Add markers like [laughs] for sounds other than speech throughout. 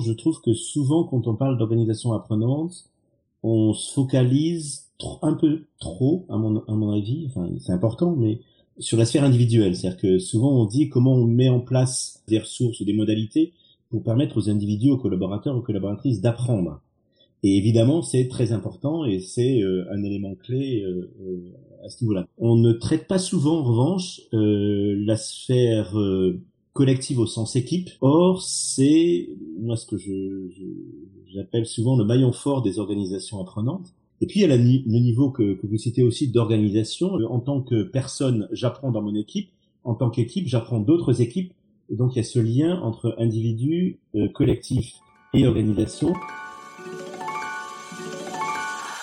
Je trouve que souvent, quand on parle d'organisation apprenante, on se focalise un peu trop, à mon, avis, enfin, c'est important, mais sur la sphère individuelle. C'est-à-dire que souvent on dit comment on met en place des ressources ou des modalités pour permettre aux individus, aux collaborateurs, aux collaboratrices d'apprendre. Et évidemment, c'est très important et c'est euh, un élément clé euh, euh, à ce niveau-là. On ne traite pas souvent, en revanche, la sphère collective au sens équipe. Or, c'est moi ce que j'appelle souvent le maillon fort des organisations apprenantes. Et puis il y a le niveau que, que vous citez aussi d'organisation. En tant que personne, j'apprends dans mon équipe. En tant qu'équipe, j'apprends d'autres équipes. Et donc il y a ce lien entre individu, collectif et organisation.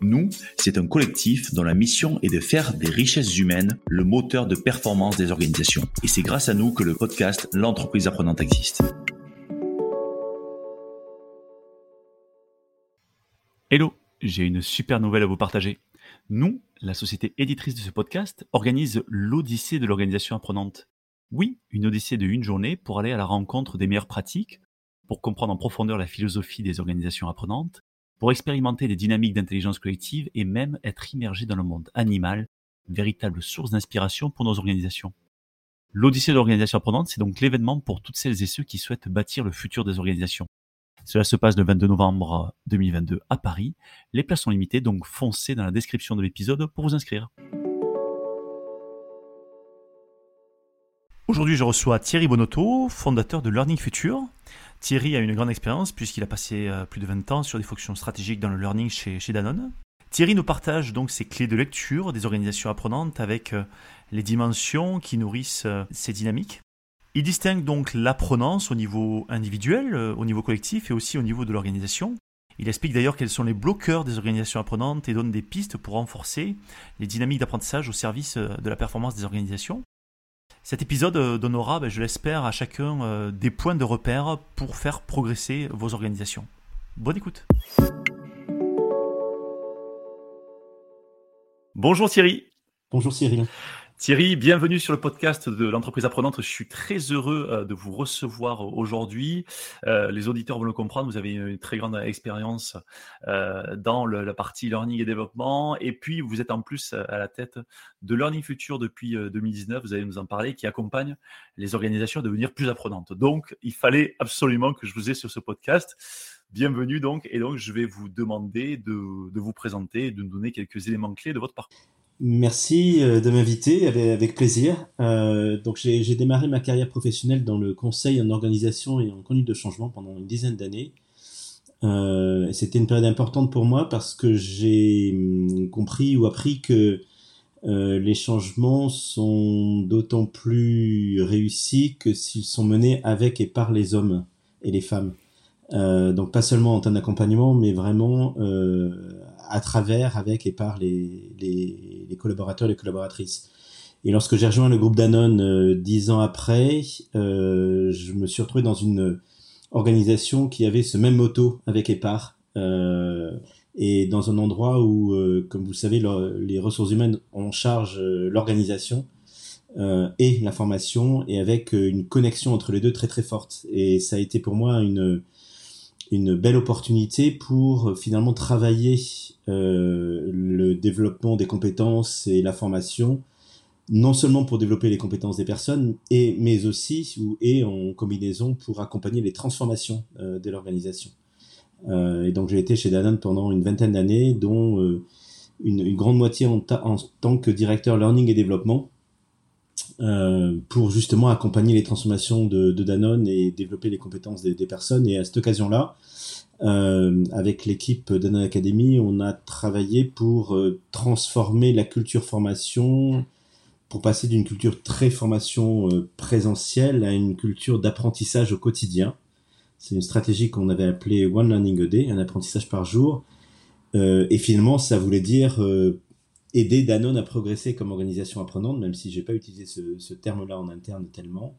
Nous, c'est un collectif dont la mission est de faire des richesses humaines le moteur de performance des organisations. Et c'est grâce à nous que le podcast L'entreprise apprenante existe. Hello, j'ai une super nouvelle à vous partager. Nous, la société éditrice de ce podcast, organise l'Odyssée de l'organisation apprenante. Oui, une Odyssée de une journée pour aller à la rencontre des meilleures pratiques, pour comprendre en profondeur la philosophie des organisations apprenantes, pour expérimenter des dynamiques d'intelligence collective et même être immergé dans le monde animal, véritable source d'inspiration pour nos organisations. L'Odyssée de l'organisation apprenante, c'est donc l'événement pour toutes celles et ceux qui souhaitent bâtir le futur des organisations. Cela se passe le 22 novembre 2022 à Paris. Les places sont limitées, donc foncez dans la description de l'épisode pour vous inscrire. Aujourd'hui, je reçois Thierry Bonotto, fondateur de Learning Future. Thierry a une grande expérience puisqu'il a passé euh, plus de 20 ans sur des fonctions stratégiques dans le learning chez, Danone. Thierry nous partage donc ses clés de lecture des organisations apprenantes avec euh, les dimensions qui nourrissent euh, ces dynamiques. Il distingue donc l'apprenance au niveau individuel, au niveau collectif et aussi au niveau de l'organisation. Il explique d'ailleurs quels sont les bloqueurs des organisations apprenantes et donne des pistes pour renforcer les dynamiques d'apprentissage au service de la performance des organisations. Cet épisode euh, donnera, ben, je l'espère, à chacun euh, des points de repère pour faire progresser vos organisations. Bonne écoute. Bonjour Thierry. Bonjour Cyril. Thierry, bienvenue sur le podcast de l'entreprise apprenante. Je suis très heureux euh, de vous recevoir aujourd'hui. Euh, les auditeurs vont le comprendre, vous avez une très grande expérience euh, dans la partie learning et développement. Et puis, vous êtes en plus à la tête de Learning Future depuis 2019, vous allez nous en parler, qui accompagne les organisations à devenir plus apprenantes. Donc, il fallait absolument que je vous ai sur ce podcast. Bienvenue donc, et donc je vais vous demander de, de vous présenter, de nous donner quelques éléments clés de votre parcours. Merci euh, de m'inviter, avec, plaisir. Euh, donc j'ai démarré ma carrière professionnelle dans le conseil en organisation et en conduite de changement pendant une dizaine d'années. Euh, C'était une période importante pour moi parce que j'ai hum, compris ou appris que euh, les changements sont d'autant plus réussis que s'ils sont menés avec et par les hommes et les femmes. Euh, donc pas seulement en termes d'accompagnement, mais vraiment euh, à travers, avec et par les, les, les collaborateurs et les collaboratrices. Et lorsque j'ai rejoint le groupe Danone euh, dix ans après, euh, je me suis retrouvé dans une organisation qui avait ce même motto avec et par, euh, et dans un endroit où, comme vous le savez, les ressources humaines ont en charge l'organisation et la formation, et avec une connexion entre les deux très très forte. Et ça a été pour moi une une belle opportunité pour euh, finalement travailler euh, le développement des compétences et la formation, non seulement pour développer les compétences des personnes, mais aussi ou, et en combinaison pour accompagner les transformations euh, de l'organisation. Et donc j'ai été chez Danone pendant une vingtaine d'années, dont une, une, grande moitié en, en, tant que directeur learning et développement, euh, pour justement accompagner les transformations de, de, Danone et développer les compétences des, des personnes. Et à cette occasion-là, euh, avec l'équipe Danone Academy, on a travaillé pour euh, transformer la culture formation, pour passer d'une culture très formation euh, présentielle à une culture d'apprentissage au quotidien. C'est une stratégie qu'on avait appelée One Learning a Day, un apprentissage par jour. et finalement, ça voulait dire aider Danone à progresser comme organisation apprenante, même si j'ai pas utilisé ce, terme-là en interne tellement.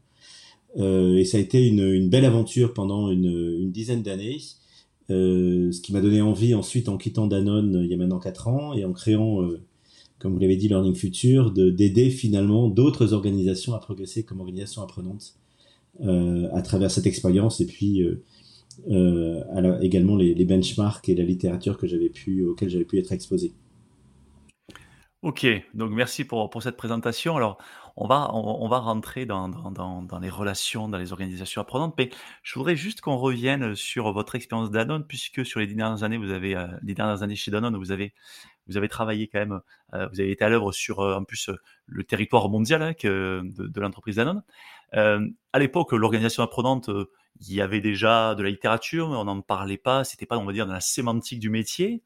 Euh, et ça a été une, belle aventure pendant une, dizaine d'années, euh, ce qui m'a donné envie ensuite en quittant Danone euh, il y a maintenant 4 ans et en créant, comme vous l'avez dit, Learning Future, d'aider finalement d'autres organisations à progresser comme organisation apprenante à travers cette expérience et puis également les, benchmarks et la littérature que j'avais pu, auxquels j'avais pu être exposé. Ok, donc merci pour, pour cette présentation. Alors, on va, on, va rentrer dans, dans, les relations, dans les organisations apprenantes, mais je voudrais juste qu'on revienne sur votre expérience Danone, puisque sur les dernières années, vous avez, euh, les dernières années chez Danone, vous avez, vous avez travaillé quand même, euh, vous avez été à l'œuvre sur, euh, en plus, le territoire mondial hein, de l'entreprise Danone. à l'époque, l'organisation apprenante, il y avait déjà de la littérature, mais on n'en parlait pas, c'était pas, on va dire, dans la sémantique du métier.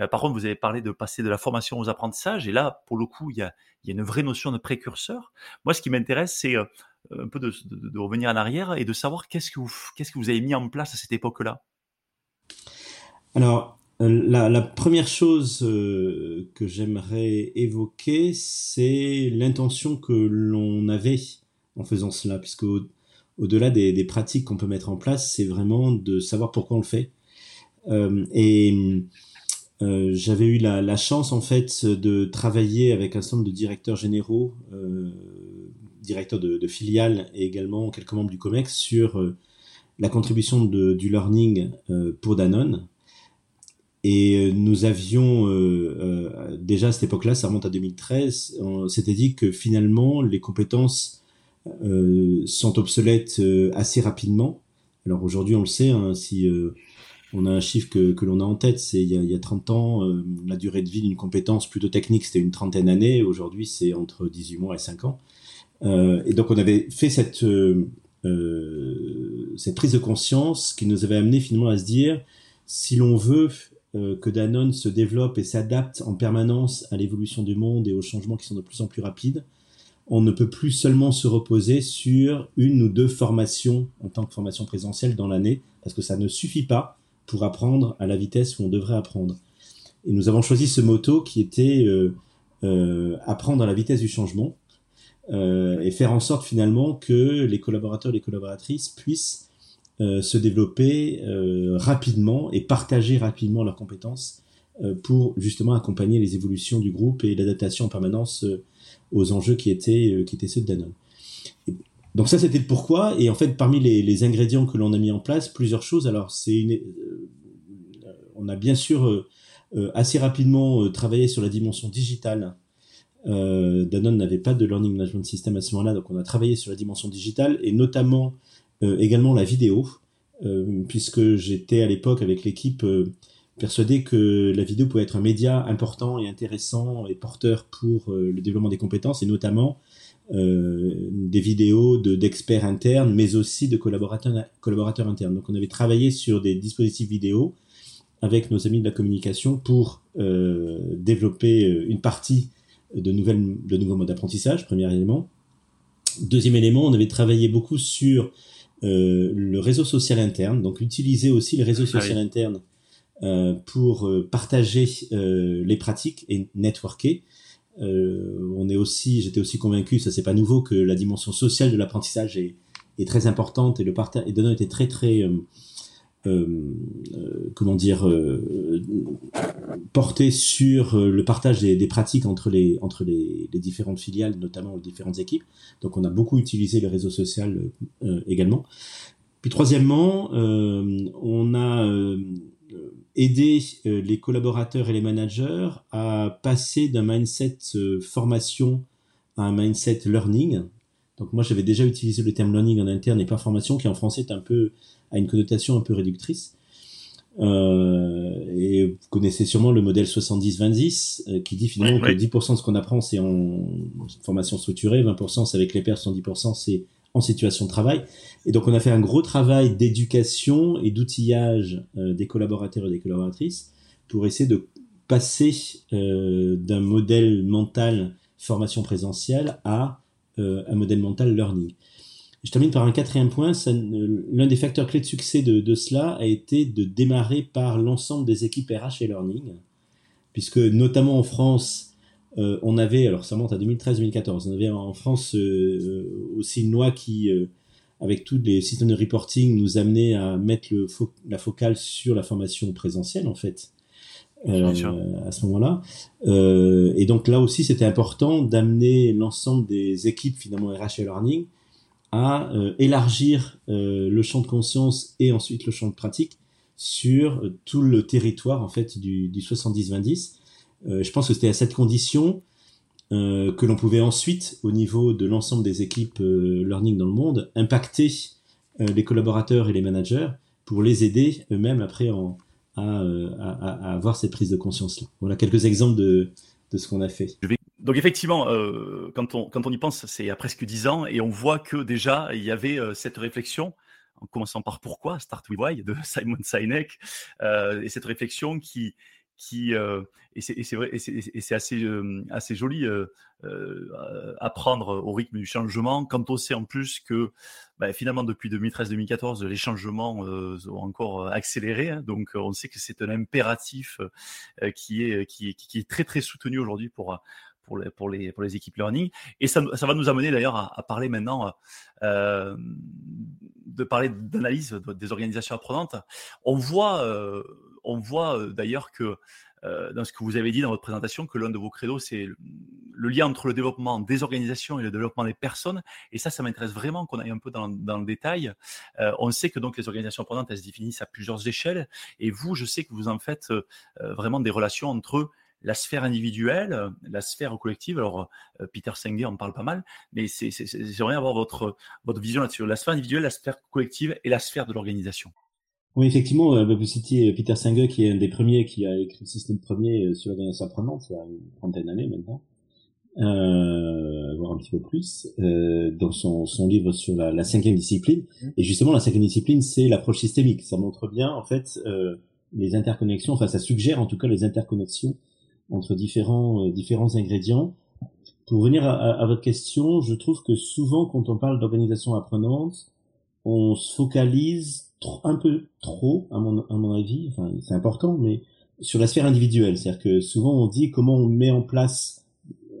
Euh, par contre, vous avez parlé de passer de la formation aux apprentissages, et là, pour le coup, il y a, une vraie notion de précurseur. Moi, ce qui m'intéresse, c'est euh, un peu de, revenir en arrière et de savoir qu'est-ce que vous, avez mis en place à cette époque-là. Alors, euh, la, première chose que j'aimerais évoquer, c'est l'intention que l'on avait en faisant cela, puisque au-delà des, des, pratiques qu'on peut mettre en place, c'est vraiment de savoir pourquoi on le fait. et euh, j'avais eu la, chance en fait de travailler avec un certain nombre de directeurs généraux, euh, directeurs de, filiales et également quelques membres du COMEX sur euh, la contribution du learning pour Danone. Et nous avions déjà à cette époque-là, ça remonte à 2013, on s'était dit que finalement les compétences sont obsolètes assez rapidement. Alors aujourd'hui on le sait, hein, si on a un chiffre que, l'on a en tête, c'est il, y a, il y a 30 ans, euh, la durée de vie d'une compétence plutôt technique, c'était une trentaine d'années. Aujourd'hui, c'est entre 18 mois et 5 ans. Euh, et donc, on avait fait cette, euh, cette prise de conscience qui nous avait amené finalement à se dire, si l'on veut que Danone se développe et s'adapte en permanence à l'évolution du monde et aux changements qui sont de plus en plus rapides, on ne peut plus seulement se reposer sur une ou deux formations en tant que formation présentielle dans l'année, parce que ça ne suffit pas pour apprendre à la vitesse où on devrait apprendre. Et nous avons choisi ce motto qui était euh, euh, apprendre à la vitesse du changement euh, et faire en sorte finalement que les collaborateurs et les collaboratrices puissent se développer rapidement et partager rapidement leurs compétences pour justement accompagner les évolutions du groupe et l'adaptation en permanence aux enjeux qui étaient, qui étaient ceux de Danone. Donc ça, c'était le pourquoi. Et en fait, parmi les, ingrédients que l'on a mis en place, plusieurs choses. Alors, c'est une, euh, on a bien sûr euh, euh, assez rapidement travaillé sur la dimension digitale. Danone n'avait pas de learning management system à ce moment-là, donc on a travaillé sur la dimension digitale et notamment également la vidéo, puisque j'étais à l'époque avec l'équipe persuadé que la vidéo pouvait être un média important et intéressant et porteur pour le développement des compétences et notamment euh, des vidéos d'experts internes, mais aussi de collaborateurs, collaborateurs internes. Donc on avait travaillé sur des dispositifs vidéo avec nos amis de la communication pour euh, développer euh, une partie de, nouvelles, de nouveaux modes d'apprentissage, premier élément. Deuxième élément, on avait travaillé beaucoup sur euh, le réseau social interne, donc utiliser aussi le réseau ah social interne euh, pour partager les pratiques et networker. Euh, on est aussi, j'étais aussi convaincu, ça c'est pas nouveau, que la dimension sociale de l'apprentissage est, est, très importante et le partage et Denon était très très euh, euh, euh comment dire euh, porté sur le partage des, des, pratiques entre les entre les, les, différentes filiales, notamment les différentes équipes. Donc on a beaucoup utilisé le réseau social également. Puis troisièmement, on a aider euh, les collaborateurs et les managers à passer d'un mindset euh, formation à un mindset learning. Donc moi j'avais déjà utilisé le terme learning en interne et pas formation qui en français est un peu a une connotation un peu réductrice. Euh, et vous connaissez sûrement le modèle 70-20-10 euh, qui dit finalement que 10% de ce qu'on apprend c'est en formation structurée, 20% c'est avec les pairs, 110% c'est en situation de travail. Et donc on a fait un gros travail d'éducation et d'outillage euh, des collaborateurs et des collaboratrices pour essayer de passer euh, d'un modèle mental formation présentielle à euh, un modèle mental learning. Je termine par un quatrième point. L'un des facteurs clés de succès de, de, cela a été de démarrer par l'ensemble des équipes RH et Learning, puisque notamment en France, euh, on avait, alors ça monte à 2013-2014, on avait en France euh, aussi une loi qui, euh, avec tous les systèmes de reporting, nous amenait à mettre le la focale sur la formation présentielle en fait. à ce moment-là. et donc là aussi, c'était important d'amener l'ensemble des équipes finalement RH et Learning à élargir le champ de conscience et ensuite le champ de pratique sur tout le territoire en fait du, du 70-20 euh, je pense que c'était à cette condition euh, que l'on pouvait ensuite, au niveau de l'ensemble des équipes euh, learning dans le monde, impacter les collaborateurs et les managers pour les aider eux-mêmes après à, avoir cette prise de conscience-là. Voilà quelques exemples de, ce qu'on a fait. Donc effectivement, quand, on, quand on y pense, c'est a presque dix ans, et on voit que déjà, il y avait cette réflexion, en commençant par pourquoi, Start with Why, de [laughs] Simon Sinek, et cette réflexion qui, euh, et c'est assez euh, joli euh, à prendre au rythme du changement quand on sait en plus que bah, finalement depuis 2013-2014 les changements ont encore accéléré hein. donc on sait que c'est un impératif qui est très très soutenu aujourd'hui pour les, équipes learning. Et ça, va nous amener d'ailleurs à, parler maintenant, euh, de parler d'analyse des organisations apprenantes. On voit, euh, on voit euh, d'ailleurs que euh, dans ce que vous avez dit dans votre présentation, que l'un de vos credos, c'est le lien entre le développement des organisations et le développement des personnes. Et ça, ça m'intéresse vraiment qu'on aille un peu dans, le détail. Euh, on sait que donc les organisations apprenantes, elles se définissent à plusieurs échelles. Et vous, je sais que vous en faites vraiment des relations entre la sphère individuelle, la sphère collective. Alors, Peter Senge en parle pas mal, mais vraiment avoir votre, votre vision là-dessus. La sphère individuelle, la sphère collective et la sphère de l'organisation. Oui, effectivement, euh, vous citiez euh, Peter Singer, qui est un des premiers qui a écrit le système premier euh, sur l'organisation apprenante, il y a une trentaine d'années maintenant, euh, voire un petit peu plus, euh, dans son, son livre sur la, la, cinquième discipline. Mmh. Et justement, la cinquième discipline, c'est l'approche systémique. Ça montre bien, en fait, euh, les interconnexions, enfin, ça suggère en tout cas les interconnexions entre différents, différents ingrédients. Pour revenir à, à, votre question, je trouve que souvent, quand on parle d'organisation apprenante, on se focalise un peu trop, à mon, avis, enfin, c'est important, mais sur la sphère individuelle. C'est-à-dire que souvent on dit comment on met en place,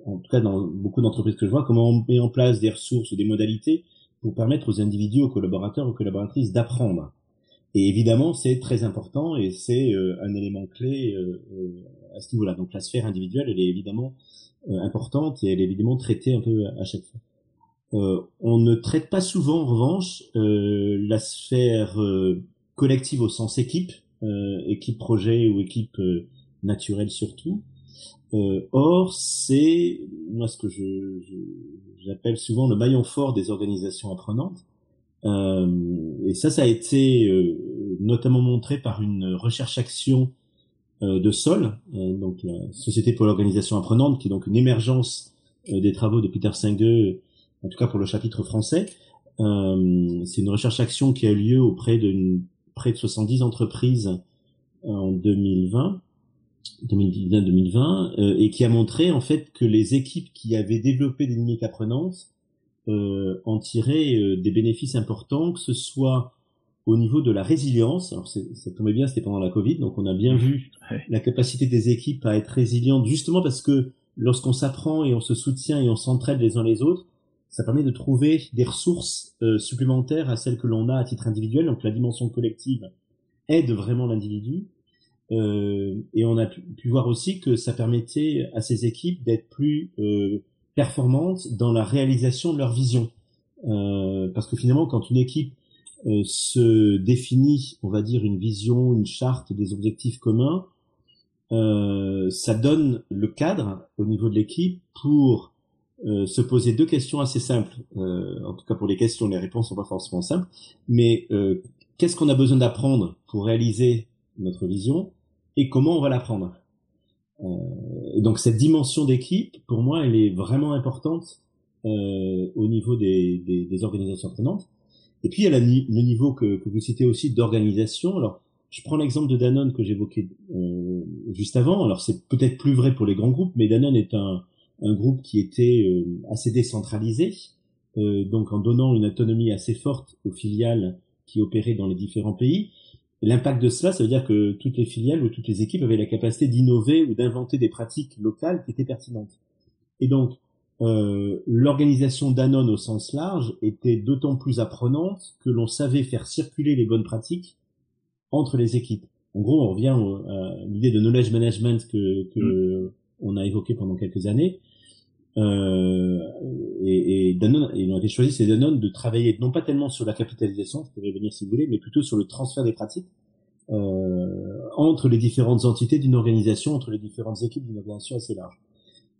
en tout cas dans beaucoup d'entreprises que je vois, comment on met en place des ressources ou des modalités pour permettre aux individus, aux collaborateurs, aux collaboratrices d'apprendre. Et évidemment, c'est très important et c'est euh, un élément clé euh, euh, à ce niveau-là. Donc la sphère individuelle, elle est évidemment importante et elle est évidemment traitée un peu à chaque fois. Euh, on ne traite pas souvent, en revanche, euh, la sphère euh, collective au sens équipe, équipe projet ou équipe naturelle surtout. or, c'est moi ce que j'appelle souvent le maillon fort des organisations apprenantes. et ça, ça a été notamment montré par une recherche-action de Sol, donc la Société pour l'organisation apprenante, qui est donc une émergence des travaux de Peter Senge en tout cas pour le chapitre français. Euh, c'est une recherche-action qui a eu lieu auprès de près de 70 entreprises en 2020, 2019-2020, euh, et qui a montré en fait que les équipes qui avaient développé des dynamiques apprenantes euh, en tiraient euh, des bénéfices importants, que ce soit au niveau de la résilience. Alors ça tombait bien, c'était pendant la Covid, donc on a bien vu la capacité des équipes à être résilientes, justement parce que lorsqu'on s'apprend et on se soutient et on s'entraide les uns les autres, ça permet de trouver des ressources euh, supplémentaires à celles que l'on a à titre individuel. Donc la dimension collective aide vraiment l'individu. Euh, et on a pu, voir aussi que ça permettait à ces équipes d'être plus euh, performantes dans la réalisation de leur vision. Euh, parce que finalement, quand une équipe euh, se définit, on va dire, une vision, une charte, des objectifs communs, ça donne le cadre au niveau de l'équipe pour euh, se poser deux questions assez simples. Euh, en tout cas pour les questions, les réponses sont pas forcément simples. Mais euh, qu'est-ce qu'on a besoin d'apprendre pour réaliser notre vision et comment on va l'apprendre? Et Donc cette dimension d'équipe, pour moi, elle est vraiment importante au niveau des, des, des, organisations apprenantes. Et puis il y a le niveau que, que vous citez aussi d'organisation. Alors je prends l'exemple de Danone que j'évoquais juste avant. Alors c'est peut-être plus vrai pour les grands groupes, mais Danone est un un groupe qui était euh, assez décentralisé, donc en donnant une autonomie assez forte aux filiales qui opéraient dans les différents pays. L'impact de cela, ça veut dire que toutes les filiales ou toutes les équipes avaient la capacité d'innover ou d'inventer des pratiques locales qui étaient pertinentes. Et donc, euh, l'organisation Danone au sens large était d'autant plus apprenante que l'on savait faire circuler les bonnes pratiques entre les équipes. En gros, on revient à l'idée de knowledge management que, que mm. on a évoqué pendant quelques années. Euh, et, et, Danone, et on avait choisi, c'est Danone, de travailler non pas tellement sur la capitalisation, je pourrais venir si vous voulez, mais plutôt sur le transfert des pratiques euh, entre les différentes entités d'une organisation, entre les différentes équipes d'une organisation assez large.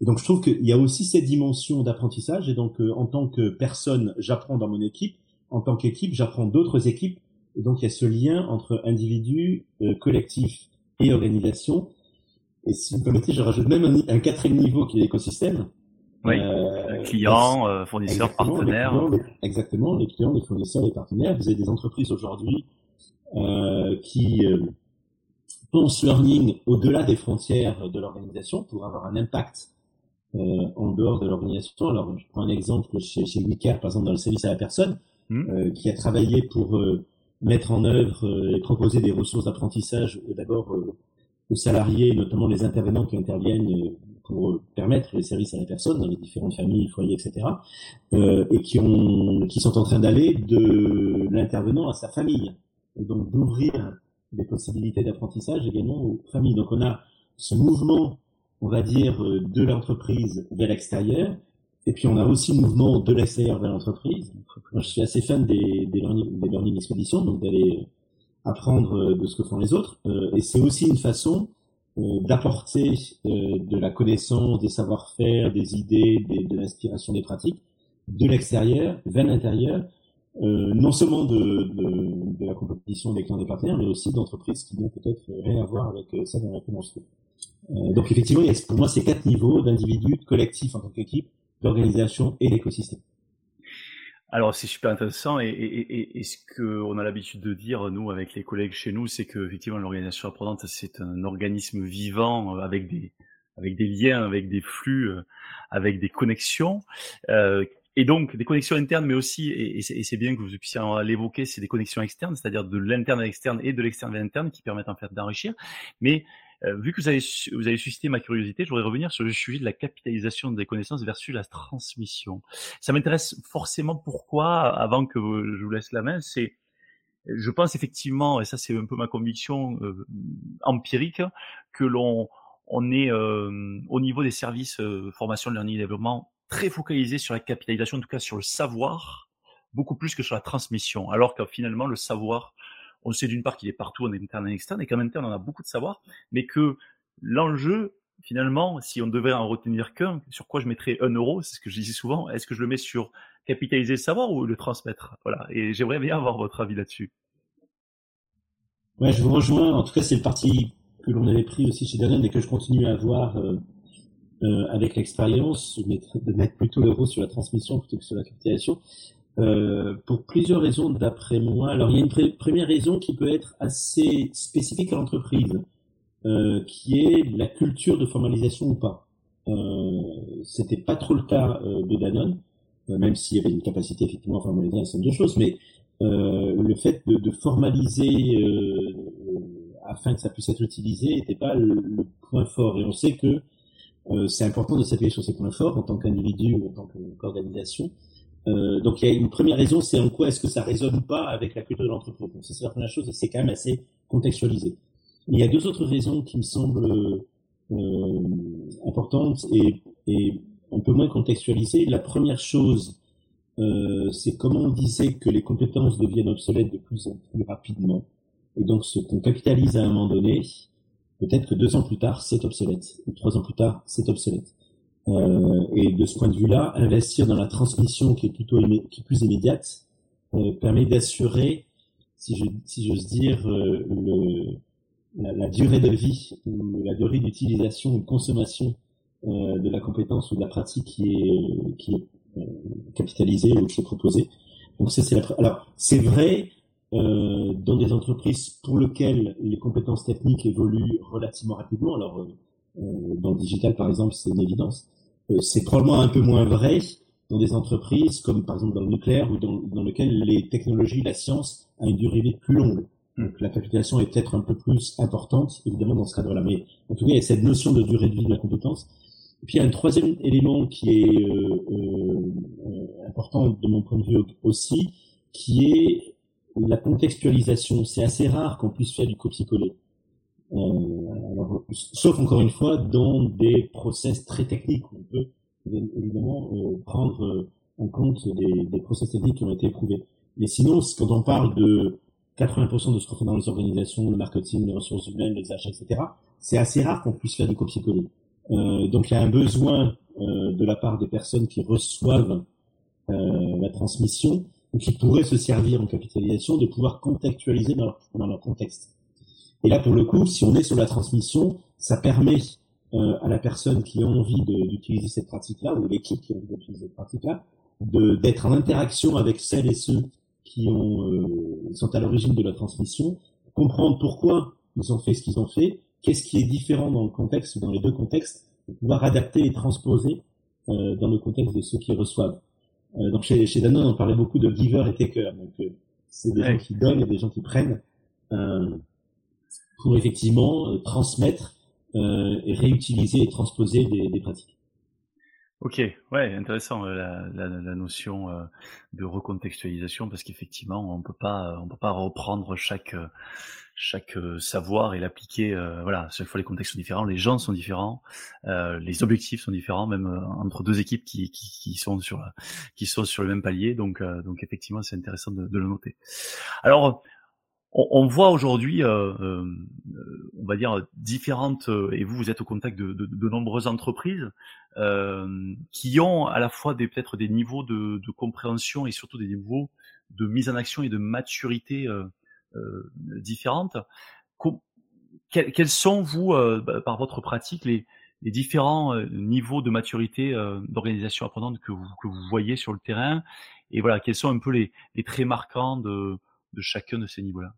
Et donc je trouve qu'il y a aussi cette dimension d'apprentissage, et donc euh, en tant que personne, j'apprends dans mon équipe, en tant qu'équipe, j'apprends d'autres équipes, et donc il y a ce lien entre individu, euh, collectif et organisation. Et si vous permettez, je rajoute même un quatrième niveau qui est l'écosystème, oui, euh, clients, euh, fournisseurs, partenaires. exactement, les clients, les fournisseurs, les partenaires. Vous avez des entreprises aujourd'hui euh, qui euh, pensent learning au-delà des frontières de l'organisation pour avoir un impact euh, en dehors de l'organisation. Alors, je prends un exemple chez, chez Wicare, par exemple, dans le service à la personne, mmh. qui a travaillé pour mettre en œuvre et proposer des ressources d'apprentissage d'abord aux salariés, notamment les intervenants qui interviennent pour permettre les services à la personne dans les différentes familles, foyers, etc. Euh, et qui ont, qui sont en train d'aller de l'intervenant à sa famille, et donc d'ouvrir des possibilités d'apprentissage également aux familles. Donc on a ce mouvement, on va dire, de l'entreprise vers l'extérieur, et puis on a aussi le mouvement de l'extérieur vers l'entreprise. Moi, je suis assez fan des, des, learning, des learning expéditions, donc d'aller apprendre euh, de ce que font les autres. Euh, et c'est aussi une façon d'apporter euh, de la connaissance, des savoir-faire, des idées, des, de l'inspiration, des pratiques de l'extérieur vers l'intérieur, euh, non seulement de, la compétition des clients des partenaires, mais aussi d'entreprises qui n'ont peut-être rien à voir avec ça dans la commence. Euh, donc effectivement, il y a pour moi ces quatre niveaux d'individus, de collectif en tant qu'équipe, d'organisation et d'écosystème. Alors c'est super intéressant et, et, et, ce qu'on a l'habitude de dire nous avec les collègues chez nous, c'est que effectivement l'organisation apprenante c'est un organisme vivant avec des avec des liens, avec des flux, euh, avec des connexions. Euh, et donc des connexions internes, mais aussi, et, c'est bien que vous puissiez l'évoquer, c'est des connexions externes, c'est-à-dire de l'interne à l'externe et de l'externe à l'interne qui permettent en fait d'enrichir. Mais euh, vu que vous avez, vous avez suscité ma curiosité, je voudrais revenir sur le sujet de la capitalisation des connaissances versus la transmission. Ça m'intéresse forcément pourquoi, avant que je vous laisse la main, c'est, je pense effectivement, et ça c'est un peu ma conviction euh, empirique, que l'on on est euh, au niveau des services formation, learning et développement très focalisé sur la capitalisation, en tout cas sur le savoir, beaucoup plus que sur la transmission. Alors que finalement le savoir on sait d'une part qu'il est partout en interne et externe, et qu'en interne, on a beaucoup de savoir, mais que l'enjeu, finalement, si on devait en retenir qu'un, sur quoi je mettrais un euro, c'est ce que je dis souvent, est-ce que je le mets sur capitaliser le savoir ou le transmettre? Voilà, et j'aimerais bien avoir votre avis là-dessus. Ouais, je vous rejoins. En tout cas, c'est le parti que l'on avait pris aussi chez Danone et que je continue à avoir euh, euh, avec l'expérience, de mettre plutôt l'euro sur la transmission plutôt que sur la capitalisation. Euh, pour plusieurs raisons d'après moi. Alors il y a une première raison qui peut être assez spécifique à l'entreprise, euh, qui est la culture de formalisation ou pas. Euh, C'était pas trop le cas euh, de Danone, euh, même s'il y avait une capacité effectivement à formaliser un certain nombre de choses, mais le fait de, de formaliser afin que ça puisse être utilisé n'était pas le, le, point fort. Et on sait que c'est important de s'appuyer sur ces points forts en tant qu'individu ou en tant qu'organisation. Euh, donc il y a une première raison, c'est en quoi est-ce que ça résonne ou pas avec la culture de l'entreprise. Donc ça c'est la première chose c'est quand même assez contextualisé. il y a deux autres raisons qui me semblent euh, importantes et, et un peu moins contextualisées. La première chose, euh, c'est comment on disait que les compétences deviennent obsolètes de plus en plus rapidement. Et donc ce qu'on capitalise à un moment donné, peut-être que deux ans plus tard, c'est obsolète, ou trois ans plus tard, c'est obsolète. Euh, et de ce point de vue-là, investir dans la transmission qui est plutôt qui est plus immédiate euh, permet d'assurer, si je si j'ose dire, euh, le, la, la, durée de vie ou la durée d'utilisation ou de consommation euh, de la compétence ou de la pratique qui est qui est capitalisée ou qui est proposée. Donc ça c'est la alors c'est vrai euh, dans des entreprises pour lesquelles les compétences techniques évoluent relativement rapidement. Alors, euh, dans le digital, par exemple, c'est une évidence. Euh, c'est probablement un peu moins vrai dans des entreprises comme par exemple dans le nucléaire ou dans, dans lequel les technologies, la science a une durée de vie plus longue. Donc la capitalisation est peut-être un peu plus importante, évidemment, dans ce cadre-là. Mais en tout cas, il y a cette notion de durée de vie de la compétence. Et puis il y a un troisième élément qui est euh, euh, important de mon point de vue aussi, qui est la contextualisation. C'est assez rare qu'on puisse faire du copier-coller. Euh, sauf encore une fois dans des process très techniques où on peut évidemment euh, prendre euh, en compte des, process techniques qui ont été éprouvés. Mais sinon, quand on parle de 80% de ce qu'on fait dans les organisations, le marketing, les ressources humaines, les achats, etc., c'est assez rare qu'on puisse faire du copier-coller. Euh, donc il y a un besoin de la part des personnes qui reçoivent la transmission ou qui pourraient se servir en capitalisation de pouvoir contextualiser dans leur contexte. Et là, pour le coup, si on est sur la transmission, ça permet euh, à la personne qui a envie d'utiliser cette pratique-là, ou l'équipe qui a envie d'utiliser cette pratique-là, d'être en interaction avec celles et ceux qui ont, euh, sont à l'origine de la transmission, comprendre pourquoi ils ont fait ce qu'ils ont fait, qu'est-ce qui est différent dans le contexte, dans les deux contextes, pour pouvoir adapter et transposer euh, dans le contexte de ceux qui reçoivent. Euh, donc chez, chez Danone, on parlait beaucoup de giver et taker. Donc euh, c'est des gens qui donnent et des gens qui prennent euh, pour effectivement transmettre et réutiliser et transposer des, des pratiques. Ok, ouais, intéressant la, la, la notion de recontextualisation parce qu'effectivement on peut pas on peut pas reprendre chaque chaque savoir et l'appliquer. voilà, chaque fois les contextes sont différents, les gens sont différents, euh, les objectifs sont différents, même entre deux équipes qui, qui, qui, sont sur qui sont sur le même palier. Donc donc effectivement c'est intéressant de, de, le noter. Alors on, voit aujourd'hui, euh, euh, on va dire, différentes, euh, et vous, vous êtes au contact de, de, nombreuses entreprises qui ont à la fois peut-être des niveaux de, compréhension et surtout des niveaux de mise en action et de maturité différentes. quels, sont, vous, bah, par votre pratique, les, différents niveaux de maturité d'organisation apprenante que vous, voyez sur le terrain? Et voilà, quels sont un peu les, les traits marquants de, de chacun de ces niveaux-là?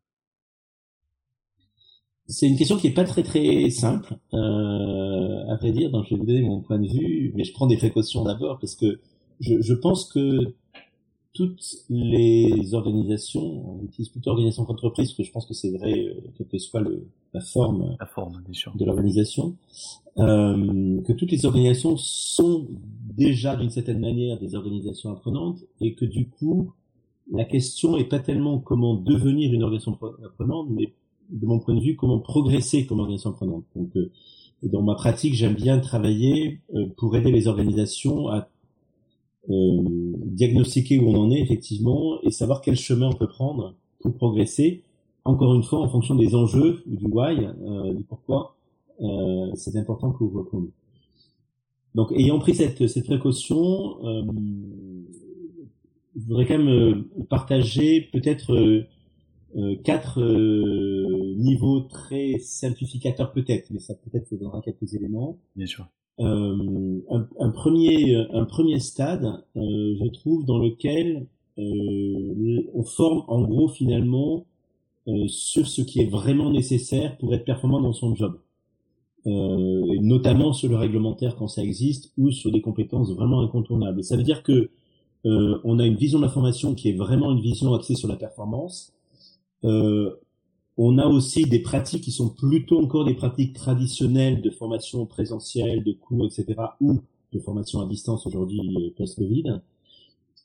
C'est une question qui est pas très très simple, euh, à vrai dire. Donc je vais vous donner mon point de vue, mais je prends des précautions d'abord parce que je, je, pense que toutes les organisations, on utilise plutôt organisation d'entreprise, parce que je pense que c'est vrai, euh, quelle que soit le, la forme, la forme de l'organisation, euh, que toutes les organisations sont déjà d'une certaine manière des organisations apprenantes et que du coup, la question est pas tellement comment devenir une organisation apprenante, mais de mon point de vue, comment progresser comme organisation apprenante. Donc, euh, dans ma pratique, j'aime bien travailler euh, pour aider les organisations à euh, diagnostiquer où on en est effectivement et savoir quel chemin on peut prendre pour progresser. Encore une fois, en fonction des enjeux du why, du pourquoi, c'est important pour vous. Donc, ayant pris cette, cette précaution, je voudrais quand même partager peut-être euh, quatre euh, niveaux très simplificateurs peut-être, mais ça peut-être vous donnera quelques éléments. Bien sûr. Euh, un, un, premier, un premier stade, euh, je trouve, dans lequel on forme en gros finalement sur ce qui est vraiment nécessaire pour être performant dans son job. et notamment sur le réglementaire quand ça existe ou sur des compétences vraiment incontournables. Ça veut dire que on a une vision de l'information qui est vraiment une vision axée sur la performance, euh, on a aussi des pratiques qui sont plutôt encore des pratiques traditionnelles de formation présentielle, de cours, etc., ou de formation à distance aujourd'hui euh, post-Covid,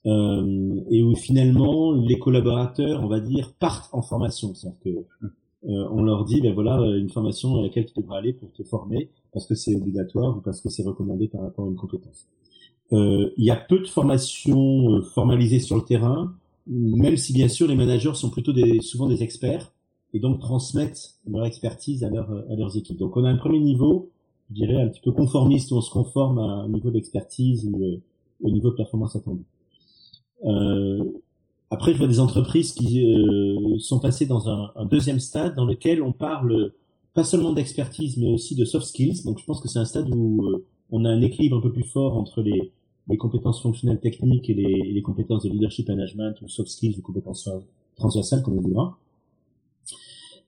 euh, et où finalement les collaborateurs, on va dire, partent en formation, c'est-à-dire que euh, on leur dit, ben voilà, une formation à laquelle tu devras aller pour te former, parce que c'est obligatoire ou parce que c'est recommandé par rapport à une compétence. Euh, il y a peu de formations formalisées sur le terrain même si bien sûr les managers sont plutôt des, souvent des experts et donc transmettent leur expertise à, leur, à leurs équipes. Donc on a un premier niveau, je dirais un petit peu conformiste où on se conforme à un niveau d'expertise ou euh, au niveau de performance attendue. Euh, après, je vois des entreprises qui euh, sont passées dans un, un, deuxième stade dans lequel on parle pas seulement d'expertise mais aussi de soft skills. Donc je pense que c'est un stade où euh, on a un équilibre un peu plus fort entre les, les compétences fonctionnelles techniques et les, les, compétences de leadership management ou soft skills ou compétences transversales comme on dira.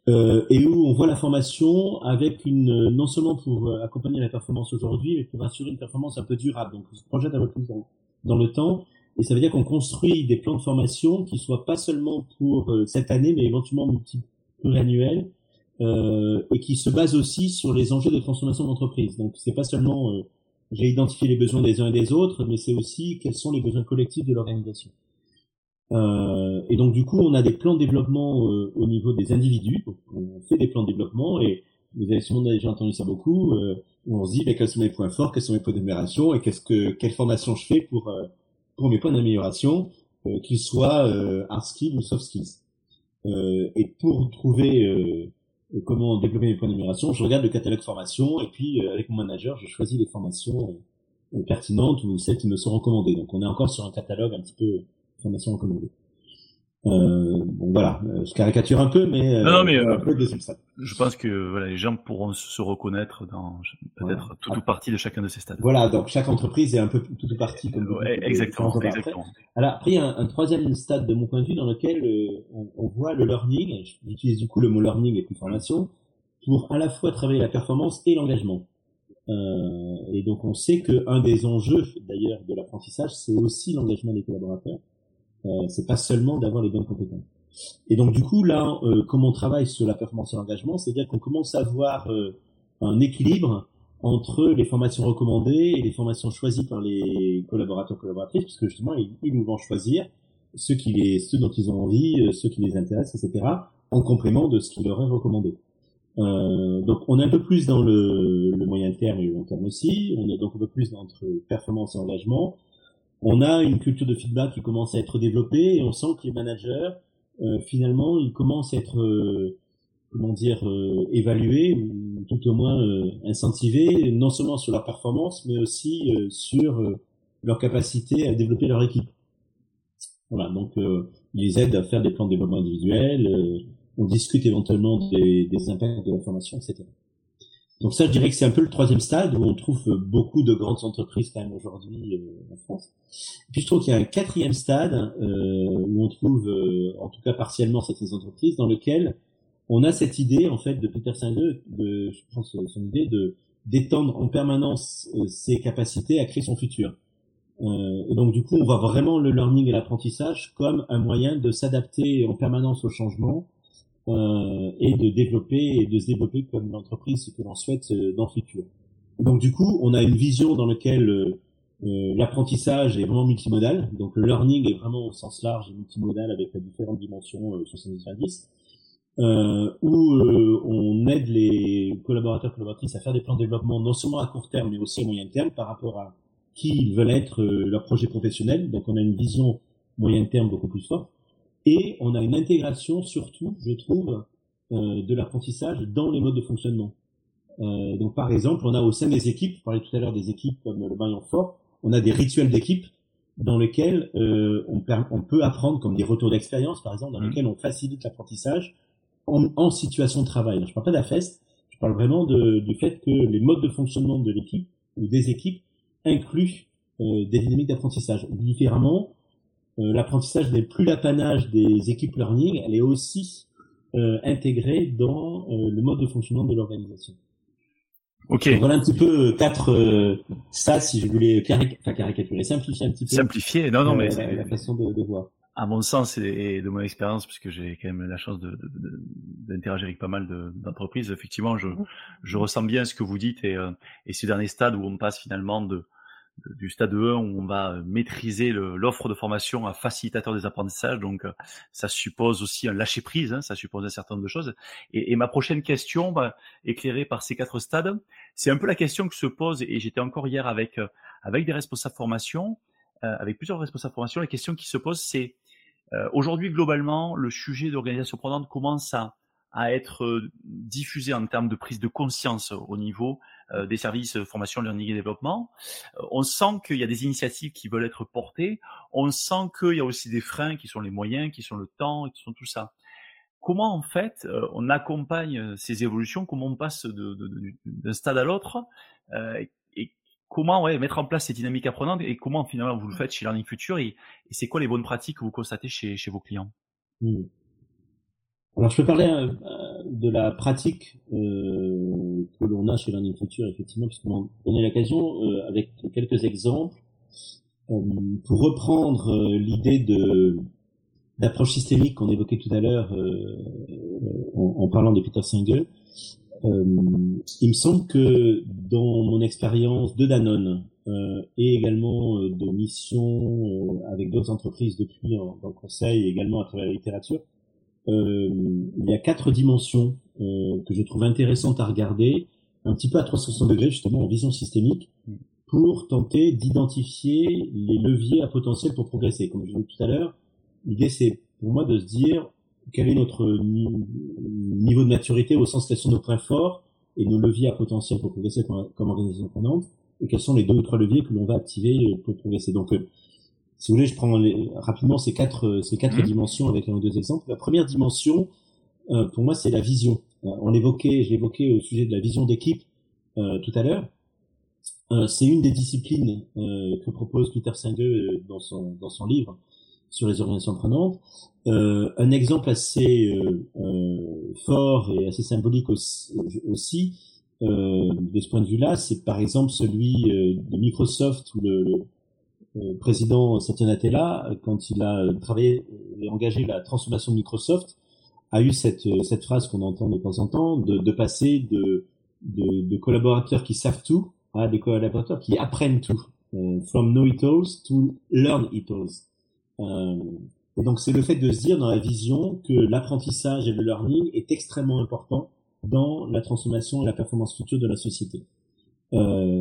Euh, et où on voit la formation avec une non seulement pour accompagner la performance aujourd'hui, mais pour assurer une performance un peu durable. Donc, on se projette un peu plus dans, dans le temps. Et ça veut dire qu'on construit des plans de formation qui soient pas seulement pour cette année, mais éventuellement multi pluriannuels, euh, et qui se basent aussi sur les enjeux de transformation d'entreprise. Donc c'est pas seulement j'ai identifié les besoins des uns et des autres, mais c'est aussi quels sont les besoins collectifs de l'organisation. Euh, et donc du coup, on a des plans de développement euh, au niveau des individus. on fait des plans de développement et vous avez sûrement déjà entendu ça beaucoup. Euh, où on se dit quels sont mes points forts, quels sont mes points d'amélioration et qu'est-ce que quelle formation je fais pour euh, pour mes points d'amélioration, euh, qu'ils soient hard skills ou soft skills. et pour trouver comment développer mes points d'amélioration, je regarde le catalogue formation et puis avec mon manager, je choisis les formations pertinentes ou celles qui me sont recommandées. Donc on est encore sur un catalogue un petit peu formation recommandée. Euh, bon voilà, euh, je caricature un peu, mais, non, non, mais euh, je pense que voilà, les gens pourront se reconnaître dans peut-être tout ou partie de chacun de ces stades. Voilà, donc chaque entreprise est un peu tout ou partie. Comme exactement, exactement. Alors après, il y a un, troisième stade de mon point de vue dans lequel on, on, voit le learning, j'utilise du coup le mot learning et plus formation, pour à la fois travailler la performance et l'engagement. Euh, et donc on sait que un des enjeux d'ailleurs de l'apprentissage, c'est aussi l'engagement des collaborateurs. Euh, c'est pas seulement d'avoir les bonnes compétences. Et donc du coup là, euh, comme on travaille sur la performance et l'engagement, c'est-à-dire qu'on commence à voir euh, un équilibre entre les formations recommandées et les formations choisies par les collaborateurs collaboratrices, puisque justement ils, ils nous vont choisir ceux qui les, ceux dont ils ont envie, euh, ceux qui les intéressent, etc., en complément de ce qui leur est recommandé. Euh, donc on est un peu plus dans le, le, moyen terme et le long terme aussi. On est donc un peu plus entre performance et engagement on a une culture de feedback qui commence à être développée et on sent que les managers, euh, finalement, ils commencent à être, euh, comment dire, euh, évalués ou tout au moins incentivés, non seulement sur leur performance, mais aussi sur leur capacité à développer leur équipe. Voilà, donc ils les aident à faire des plans de développement individuel, on discute éventuellement des, des impacts de la formation, etc. Donc ça, je dirais que c'est un peu le troisième stade où on trouve beaucoup de grandes entreprises quand même aujourd'hui euh, en France. Et puis je trouve qu'il y a un quatrième stade euh, où on trouve, euh, en tout cas partiellement, certaines entreprises dans lequel on a cette idée en fait de Peter Singer, de, je pense son idée de d'étendre en permanence ses capacités à créer son futur. et donc du coup, on voit vraiment le learning et l'apprentissage comme un moyen de s'adapter en permanence au changement euh, et de développer et de se développer comme l'entreprise que l'on souhaite euh, dans le futur. Donc du coup, on a une vision dans laquelle euh, l'apprentissage est vraiment multimodal. Donc le learning est vraiment au sens large et multimodal avec les différentes dimensions euh, 70 euh, où on aide les collaborateurs collaboratrices à faire des plans de développement non seulement à court terme mais aussi à moyen terme par rapport à qui ils veulent être leur projet professionnel. Donc on a une vision moyen terme beaucoup plus forte. Et on a une intégration surtout, je trouve, euh, de l'apprentissage dans les modes de fonctionnement. Euh, donc par exemple, on a au sein des équipes, je parlais tout à l'heure des équipes comme le maillon fort, on a des rituels d'équipe dans lesquels euh, on, on, peut apprendre, comme des retours d'expérience par exemple, dans mmh. lesquels on facilite l'apprentissage en, en, situation de travail. Alors, je parle pas d'AFEST, je parle vraiment de, du fait que les modes de fonctionnement de l'équipe ou des équipes incluent euh, des dynamiques d'apprentissage. Différemment, l'apprentissage n'est plus l'apanage des équipes learning, elle est aussi euh, intégrée dans euh, le mode de fonctionnement de l'organisation. Ok. voilà un petit peu quatre ça si je voulais caricaturer, simplifier un petit peu. Simplifier, non, non, mais la, la façon de, de, voir. À mon sens et de mon expérience, puisque j'ai quand même la chance d'interagir avec pas mal d'entreprises, effectivement, je, je ressens bien ce que vous dites et, et ce dernier stade où on passe finalement de du stade 1 où on va maîtriser l'offre de formation à facilitateur des apprentissages. Donc, euh, ça suppose aussi un lâcher prise, hein, ça suppose un certain nombre de choses. Et, et ma prochaine question, bah, éclairée par ces quatre stades, c'est un peu la question que se pose. Et j'étais encore hier avec euh, avec des responsables formation, euh, avec plusieurs responsables formation. La question qui se pose, c'est aujourd'hui globalement, le sujet d'organisation prenante commence à à être diffusé en termes de prise de conscience au niveau euh, des services de formation, learning et développement. Euh, on sent qu'il y a des initiatives qui veulent être portées. On sent qu'il y a aussi des freins qui sont les moyens, qui sont le temps, qui sont tout ça. Comment en fait euh, on accompagne ces évolutions? Comment on passe d'un stade à l'autre? Et comment ouais, mettre en place ces dynamiques apprenantes? Et comment finalement vous le faites chez Learning Future? Et, c'est quoi les bonnes pratiques que vous constatez chez, chez vos clients? Mmh. Alors, je peux parler euh, de la pratique euh, que l'on a chez Learning effectivement, puisqu'on en a l'occasion, euh, avec quelques exemples, pour reprendre l'idée de d'approche systémique qu'on évoquait tout à l'heure en, parlant de Peter Singer, il me semble que dans mon expérience de Danone et également de mission avec d'autres entreprises depuis dans le conseil et également à travers la littérature, il y a quatre dimensions que je trouve intéressantes à regarder un petit peu à 360 degrés, justement, en vision systémique, pour tenter d'identifier les leviers à potentiel pour progresser. Comme je l'ai dit tout à l'heure, l'idée c'est pour moi de se dire quel est notre niveau de maturité au sens quels sont nos points forts et nos leviers à potentiel pour progresser comme, organisation prenante et quels sont les deux ou trois leviers que l'on va activer pour progresser. Donc, euh, si vous voulez, je prends rapidement ces quatre, ces quatre mmh. dimensions avec un ou deux exemples. La première dimension, euh, pour moi, c'est la vision. Euh, on l'évoquait, j'ai évoqué au sujet de la vision d'équipe euh, tout à l'heure. Euh, c'est une des disciplines que propose Peter Singer dans son, dans son livre sur les organisations prenantes. un exemple assez fort et assez symbolique aussi, de ce point de vue-là, c'est par exemple celui de Microsoft où le, président Satya Nadella, quand il a travaillé et engagé la transformation de Microsoft, a eu cette, euh, cette phrase qu'on entend de temps en temps, de, de passer de, de, de, collaborateurs qui savent tout à des collaborateurs qui apprennent tout. Euh, from know-it-alls to learn-it-alls. Euh, et donc c'est le fait de se dire dans la vision que l'apprentissage et le learning est extrêmement important dans la transformation et la performance future de la société. Euh, donc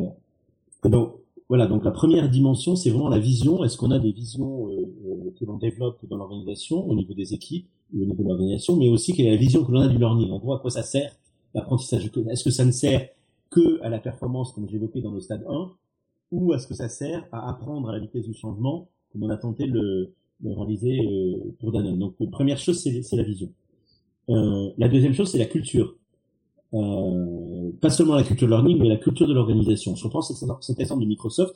voilà, donc la première dimension, c'est vraiment la vision. Est-ce qu'on a des visions euh, euh, que l'on développe dans l'organisation, au niveau des équipes, au niveau de l'organisation, mais aussi quelle est la vision que l'on a du learning? En gros, à quoi ça sert l'apprentissage Est-ce que ça ne sert que à la performance, comme j'évoquais dans le stade 1, ou est-ce que ça sert à apprendre à la vitesse du changement, comme on a tenté de le, réaliser euh, pour Danone? Donc, première chose, c'est la vision. la deuxième chose, c'est la culture. Euh, pas seulement la culture learning, mais la culture de l'organisation. Je reprends cet exemple de Microsoft.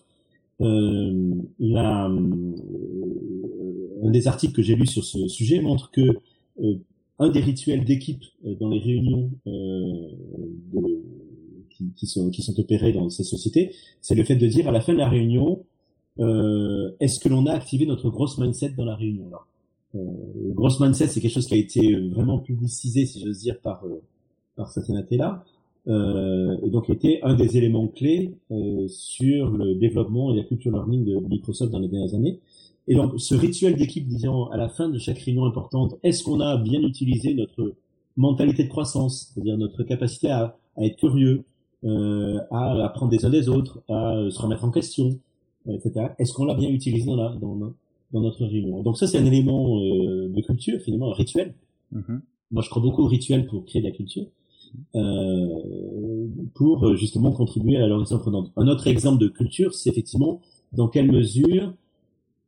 Euh, la, euh, un des articles que j'ai lu sur ce sujet montre que euh, un des rituels d'équipe euh, dans les réunions de, qui, sont, qui sont opérées dans ces sociétés, c'est le fait de dire à la fin de la réunion, est-ce que l'on a activé notre grosse mindset dans la réunion là? Le grosse mindset, c'est quelque chose qui a été vraiment publicisé, si j'ose dire, par par Satya Nadella, euh, et donc était un des éléments clés euh, sur le développement et la culture learning de Microsoft dans les dernières années. Et donc ce rituel d'équipe disant à la fin de chaque réunion importante, est-ce qu'on a bien utilisé notre mentalité de croissance, c'est-à-dire notre capacité à, à être curieux, euh, à apprendre des uns des autres, à se remettre en question, etc. Est-ce qu'on l'a bien utilisé dans, la, dans, dans, notre réunion? Donc ça c'est un élément euh, de culture, finalement un rituel. Mm-hmm. Moi je crois beaucoup au rituel pour créer de la culture. Euh, pour euh, justement contribuer à l'horizon prenante. Un autre exemple de culture, c'est effectivement dans quelle mesure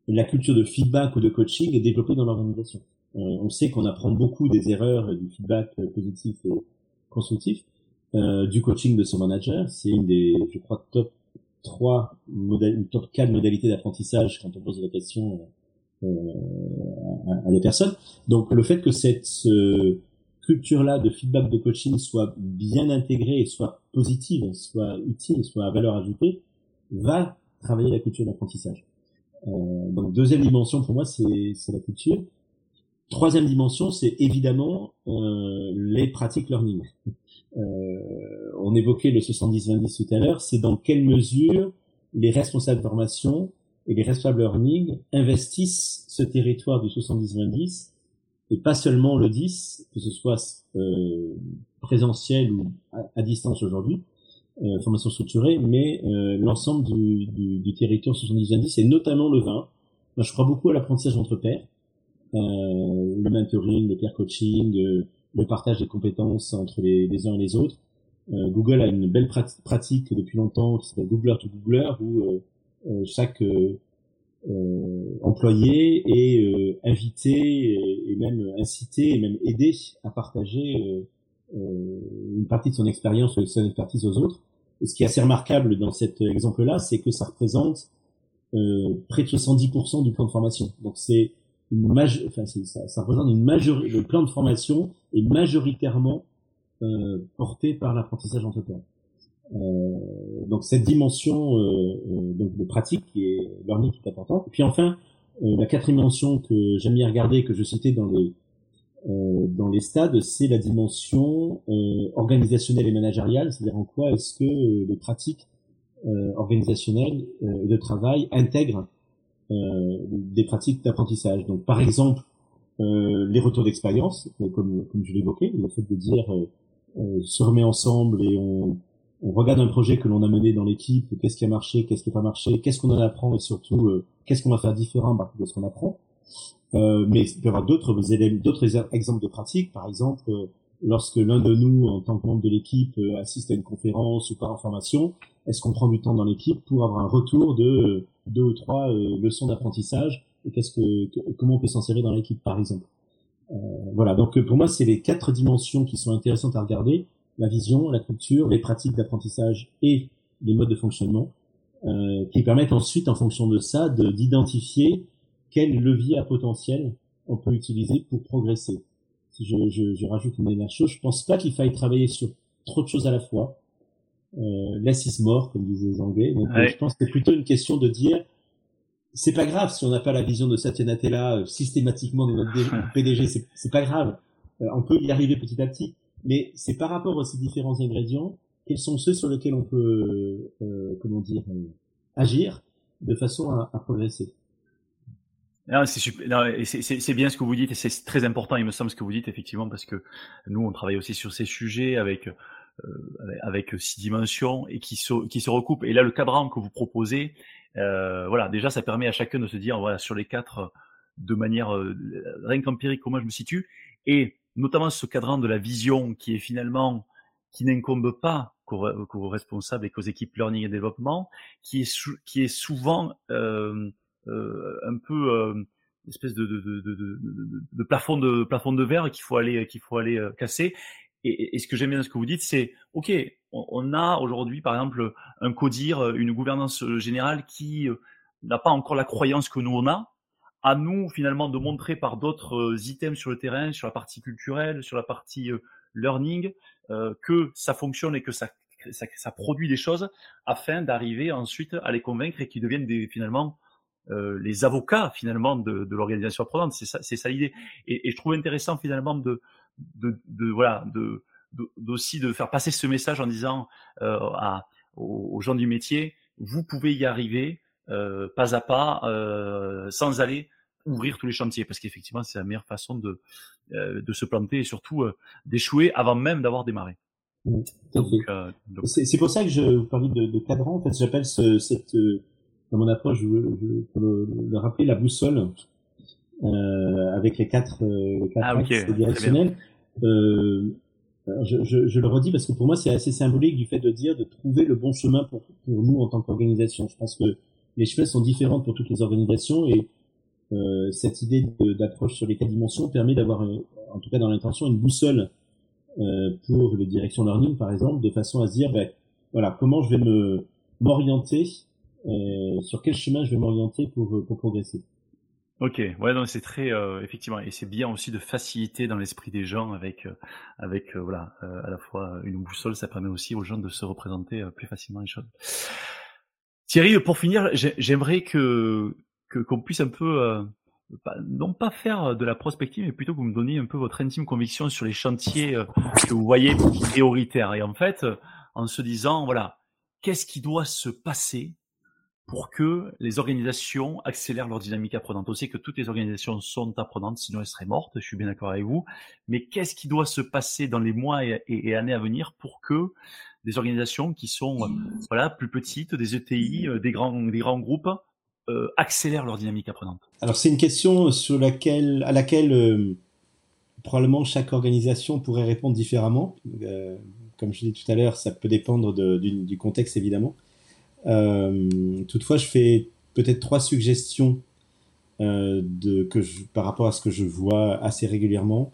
la culture de feedback ou de coaching est développée dans l'organisation. Euh, on sait qu'on apprend beaucoup des erreurs du feedback positif et constructif, euh, du coaching de son manager. C'est une des, je crois, top 3, top 4 modalités d'apprentissage quand on pose la question euh, à, à, des personnes. Donc le fait que cette culture-là de feedback de coaching soit bien intégrée soit positive, soit utile, soit à valeur ajoutée, va travailler la culture d'apprentissage. Euh, donc deuxième dimension pour moi, c'est la culture. Troisième dimension, c'est évidemment euh, les pratiques learning. Euh, on évoquait le 70-20 tout à l'heure, c'est dans quelle mesure les responsables de formation et les responsables learning investissent ce territoire du 70-20 et pas seulement le 10, que ce soit euh, présentiel ou à, distance aujourd'hui, euh, formation structurée, mais euh, l'ensemble du, du, du, territoire 70-10 et notamment le 20. Moi, je crois beaucoup à l'apprentissage entre pairs, euh, le mentoring, le peer coaching, euh, le partage des compétences entre les, les uns et les autres. Euh, Google a une belle pratique depuis longtemps qui s'appelle Googler to Googler, où chaque employés et euh, inviter et, même inciter et même aider à partager euh, une partie de son expérience ou de son expertise aux autres. Et ce qui est assez remarquable dans cet exemple-là, c'est que ça représente près de 70% du plan de formation. Donc c'est une enfin, ça, ça, représente une majorité, le plan de formation est majoritairement euh, porté par l'apprentissage entrepreneur. Donc cette dimension donc de pratique qui est learning qui est importante. Et puis enfin, la quatrième dimension que j'aime bien regarder, que je citais dans les dans les stades, c'est la dimension organisationnelle et managériale, c'est-à-dire en quoi est-ce que les pratiques organisationnelles de travail intègrent des pratiques d'apprentissage. Donc par exemple, euh, les retours d'expérience, euh, comme, comme je l'évoquais, le fait de dire euh, euh, se remet ensemble et on, on regarde un projet que l'on a mené dans l'équipe, qu'est-ce qui a marché, qu'est-ce qui n'a pas marché, qu'est-ce qu'on en apprend et surtout qu'est-ce qu'on va faire différent bah, de ce qu'on apprend. mais il peut y avoir d'autres d'autres exemples de pratiques, par exemple lorsque l'un de nous, en tant que membre de l'équipe, assiste à une conférence ou par en formation, est-ce qu'on prend du temps dans l'équipe pour avoir un retour de deux ou trois leçons d'apprentissage qu'est-ce que, comment on peut s'insérer dans l'équipe, par exemple. Euh, voilà. Donc pour moi, c'est les quatre dimensions qui sont intéressantes à regarder la vision, la culture, les pratiques d'apprentissage et les modes de fonctionnement, euh, qui permettent ensuite, en fonction de ça, d'identifier quel levier à potentiel on peut utiliser pour progresser. Si je, je, je rajoute une dernière chose, je pense pas qu'il faille travailler sur trop de choses à la fois. Euh, less is more, comme disaient les Anglais. Donc, je pense que c'est plutôt une question de dire c'est pas grave si on n'a pas la vision de Satya Nadella euh, systématiquement dans notre PDG, c'est pas grave. Euh, on peut y arriver petit à petit, mais c'est par rapport à ces différents ingrédients, quels sont ceux sur lesquels on peut, euh, comment dire, agir de façon à, progresser? C'est bien ce que vous dites et c'est très important, il me semble, ce que vous dites effectivement, parce que nous, on travaille aussi sur ces sujets avec avec six dimensions et qui se, qui se recoupent. Et là, le cadran que vous proposez, euh, voilà, déjà, ça permet à chacun de se dire, voilà, sur les quatre, de manière euh, rien qu'empirique, comment je me situe, et notamment ce cadran de la vision qui est finalement, qui n'incombe pas qu'aux, responsables et qu'aux équipes learning et développement, qui est, qui est souvent euh, euh, un peu euh, espèce de, plafond de plafond de verre qu'il faut aller qu'il faut aller casser et, ce que j'aime bien dans ce que vous dites, c'est OK, on, a aujourd'hui, par exemple, un CODIR, une gouvernance générale qui euh, n'a pas encore la croyance que nous on a. À nous, finalement, de montrer par d'autres euh, items sur le terrain, sur la partie culturelle, sur la partie euh, learning, que ça fonctionne et que ça, produit des choses afin d'arriver ensuite à les convaincre et qu'ils deviennent des, finalement les avocats finalement de, l'organisation apprenante. C'est ça, ça l'idée. Et, je trouve intéressant finalement de, de, voilà, de, d'aussi de, faire passer ce message en disant euh, aux, gens du métier, vous pouvez y arriver euh, pas à pas, euh, sans aller ouvrir tous les chantiers, parce qu'effectivement c'est la meilleure façon de, euh, de se planter et surtout euh, d'échouer avant même d'avoir démarré. Mmh, euh, c'est pour ça que je parle de, de cadran. En fait, j'appelle ce, cette dans mon approche, je, je, pour le, le, rappeler, la boussole euh, avec les quatre, euh, les quatre ah, axes directionnels. Euh, je, je, je, le redis parce que pour moi c'est assez symbolique du fait de dire de trouver le bon chemin pour, pour nous en tant qu'organisation. Je pense que les chemins sont différents pour toutes les organisations et euh, cette idée d'approche sur les quatre dimensions permet d'avoir, en tout cas dans l'intention, une boussole euh, pour les directions learning par exemple, de façon à se dire, ben, voilà, comment je vais me m'orienter, euh, sur quel chemin je vais m'orienter pour, pour progresser. Ok, ouais, non, c'est très euh, effectivement, et c'est bien aussi de faciliter dans l'esprit des gens avec euh, avec euh, voilà à la fois une boussole, ça permet aussi aux gens de se représenter plus facilement les choses. Thierry, pour finir, j'aimerais que qu'on puisse un peu non pas faire de la prospective, mais plutôt que vous me donniez un peu votre intime conviction sur les chantiers que vous voyez prioritaires. Et en fait, en se disant voilà, qu'est-ce qui doit se passer pour que les organisations accélèrent leur dynamique apprenante. On sait que toutes les organisations sont apprenantes, sinon elles seraient mortes, je suis bien d'accord avec vous. Mais qu'est-ce qui doit se passer dans les mois et, années à venir pour que des organisations qui sont euh, voilà plus petites, des ETI, euh, des grands, des grands groupes, euh, accélèrent leur dynamique apprenante? Alors c'est une question sur laquelle, à laquelle probablement chaque organisation pourrait répondre différemment. comme je dit tout à l'heure, ça peut dépendre du contexte évidemment. Euh, toutefois, je fais peut-être trois suggestions euh, de, que par rapport à ce que je vois assez régulièrement.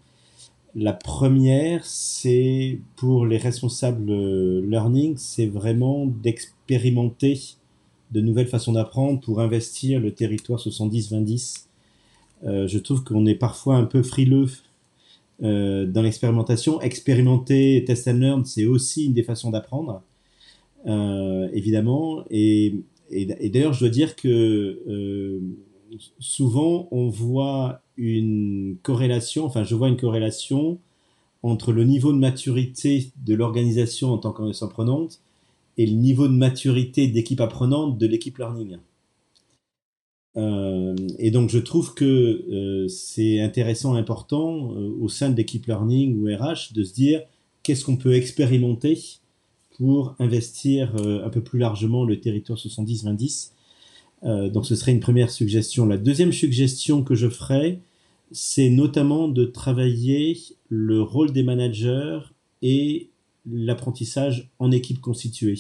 La première, c'est pour les responsables learning, c'est vraiment d'expérimenter de nouvelles façons d'apprendre pour investir le territoire 70-20-10. Euh, je trouve qu'on est parfois un peu frileux euh, dans l'expérimentation. Expérimenter, test and learn, c'est aussi une des façons d'apprendre. Évidemment. Et, d'ailleurs, je dois dire que souvent, on voit une corrélation, enfin, je vois une corrélation entre le niveau de maturité de l'organisation en tant qu'organisation apprenante et le niveau de maturité d'équipe apprenante de l'équipe learning. Euh, et donc je trouve que euh, c'est intéressant, important euh, au sein de l'équipe learning ou RH de se dire qu'est-ce qu'on peut expérimenter pour investir un peu plus largement le territoire 70-20. donc ce serait une première suggestion. La deuxième suggestion que je ferais, c'est notamment de travailler le rôle des managers et l'apprentissage en équipe constituée.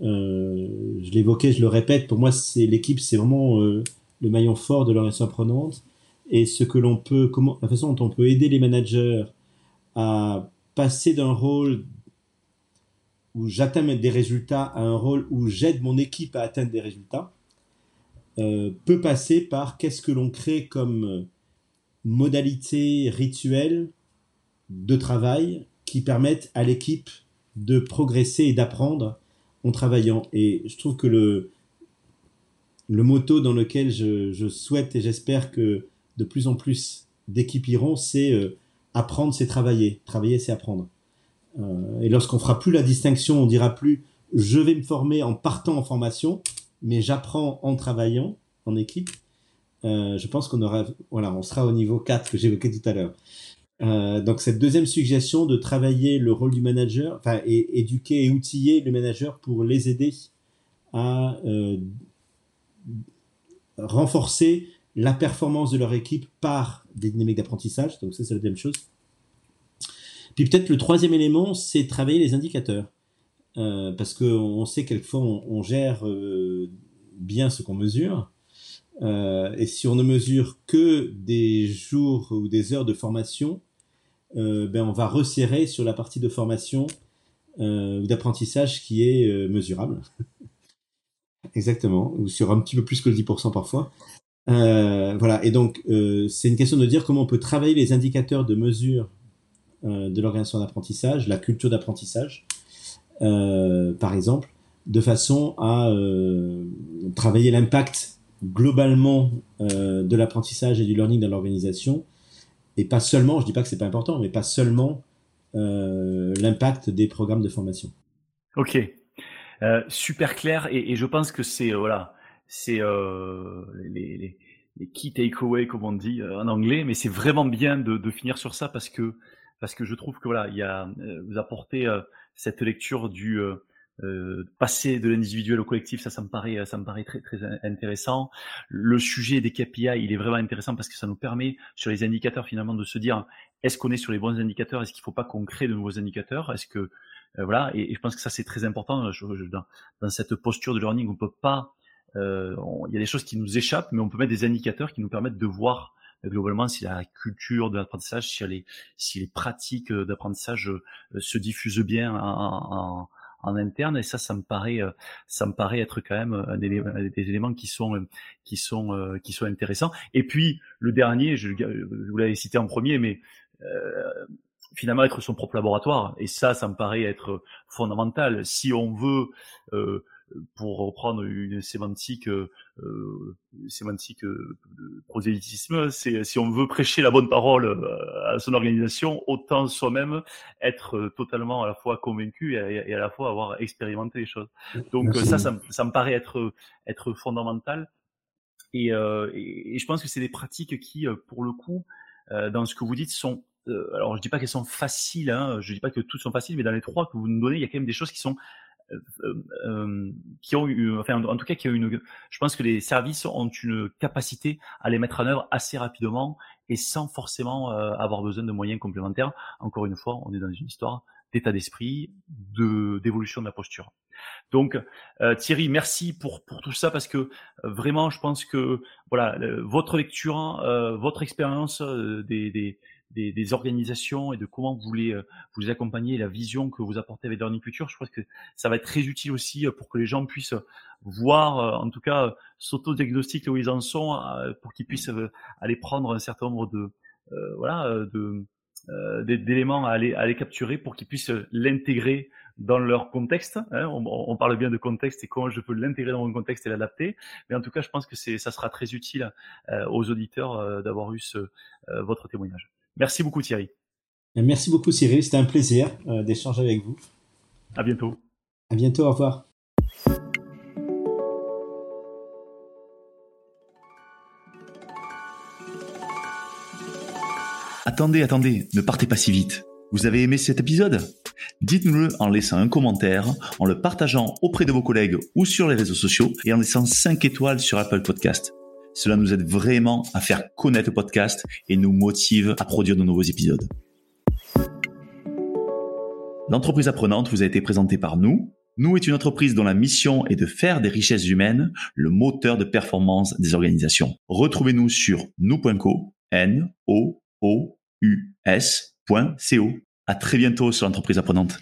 Euh, je l'évoquais, je le répète, pour moi, c'est l'équipe, c'est vraiment euh, le maillon fort de l'organisation apprenante. Et ce que l'on peut, comment, la façon dont on peut aider les managers à passer d'un rôle où j'atteins des résultats à un rôle où j'aide mon équipe à atteindre des résultats, euh, peut passer par qu'est-ce que l'on crée comme modalité rituelle de travail qui permettent à l'équipe de progresser et d'apprendre en travaillant. Et je trouve que le, le motto dans lequel je, souhaite et j'espère que de plus en plus d'équipes iront, c'est euh, apprendre, c'est travailler. Travailler, c'est apprendre. Euh, et lorsqu'on fera plus la distinction, on dira plus je vais me former en partant en formation, mais j'apprends en travaillant en équipe. Euh, je pense qu'on aura, voilà, on sera au niveau 4 que j'évoquais tout à l'heure. Euh, donc cette deuxième suggestion de travailler le rôle du manager, enfin éduquer et outiller le manager pour les aider à renforcer la performance de leur équipe par des dynamiques d'apprentissage. Donc ça c'est la deuxième chose. Puis peut-être le troisième élément, c'est travailler les indicateurs. Euh, parce qu'on sait quelquefois on, on gère bien ce qu'on mesure. et si on ne mesure que des jours ou des heures de formation, euh, ben, on va resserrer sur la partie de formation euh, ou d'apprentissage qui est euh, mesurable. [laughs] Exactement, ou sur un petit peu plus que le 10% parfois. voilà, et donc c'est une question de dire comment on peut travailler les indicateurs de mesure de l'organisation d'apprentissage, la culture d'apprentissage, par exemple, de façon à travailler l'impact globalement de l'apprentissage et du learning dans l'organisation. Et pas seulement, je dis pas que c'est pas important, mais pas seulement euh, l'impact des programmes de formation. Ok, euh, super clair. Et, je pense que c'est euh, voilà, c'est les, les, les, key takeaways comme on dit en anglais, mais c'est vraiment bien de, finir sur ça parce que parce que je trouve que voilà, il y a vous apportez cette lecture du euh, passer de l'individuel au collectif, ça, ça me paraît, ça me paraît très, très intéressant. Le sujet des KPI, il est vraiment intéressant parce que ça nous permet, sur les indicateurs, finalement, de se dire, est-ce qu'on est sur les bons indicateurs? Est-ce qu'il ne faut pas qu'on crée de nouveaux indicateurs? Est-ce que, euh, voilà, et, je pense que ça, c'est très important. Dans, cette posture de learning, on peut pas, euh, il y a des choses qui nous échappent, mais on peut mettre des indicateurs qui nous permettent de voir globalement si la culture de l'apprentissage, si les, si les pratiques d'apprentissage se diffusent bien en, en en interne et ça ça me paraît euh, ça me paraît être quand même un des, éléments qui sont euh, qui sont euh, qui sont intéressants. Et puis le dernier je, vous l'avais cité en premier mais finalement être son propre laboratoire et ça ça me paraît être fondamental. Si on veut pour reprendre une sémantique, euh, euh sémantique euh, de prosélytisme, c'est si on veut prêcher la bonne parole euh, à son organisation, autant soi-même être totalement à la fois convaincu et, à la fois avoir expérimenté les choses. Donc ça, ça, ça, me paraît être être fondamental. Et, euh, et, je pense que c'est des pratiques qui, pour le coup, dans ce que vous dites, sont alors je dis pas qu'elles sont faciles, hein, je dis pas que toutes sont faciles, mais dans les trois que vous nous donnez, il y a quand même des choses qui sont euh, euh, qui ont eu, enfin en tout cas qui ont une, je pense que les services ont une capacité à les mettre en œuvre assez rapidement et sans forcément euh, avoir besoin de moyens complémentaires. Encore une fois, on est dans une histoire d'état d'esprit, de d'évolution de la posture. Donc Thierry, merci pour pour tout ça parce que vraiment, je pense que voilà votre lecture, votre expérience des, des des, des, organisations et de comment vous voulez euh, vous les accompagner, la vision que vous apportez avec Learning Future. Je pense que ça va être très utile aussi euh, pour que les gens puissent voir, euh, en tout cas, s'auto-diagnostiquer où ils en sont, pour qu'ils puissent aller prendre un certain nombre de voilà de d'éléments à aller, à aller capturer pour qu'ils puissent l'intégrer dans leur contexte. Hein. On, parle bien de contexte et comment je peux l'intégrer dans mon contexte et l'adapter. Mais en tout cas, je pense que c'est, ça sera très utile euh, aux auditeurs euh, d'avoir eu ce, euh, votre témoignage. Merci beaucoup Thierry. Merci beaucoup Cyril, c'était un plaisir d'échanger avec vous. À bientôt. À bientôt, au revoir. Attendez, attendez, ne partez pas si vite. Vous avez aimé cet épisode? Dites-nous-le en laissant un commentaire, en le partageant auprès de vos collègues ou sur les réseaux sociaux et en laissant 5 étoiles sur Apple Podcast. Cela nous aide vraiment à faire connaître le podcast et nous motive à produire de nouveaux épisodes. L'entreprise apprenante vous a été présentée par nous. Nous est une entreprise dont la mission est de faire des richesses humaines le moteur de performance des organisations. Retrouvez-nous sur nous.co, n o o u. À très bientôt sur l'entreprise apprenante.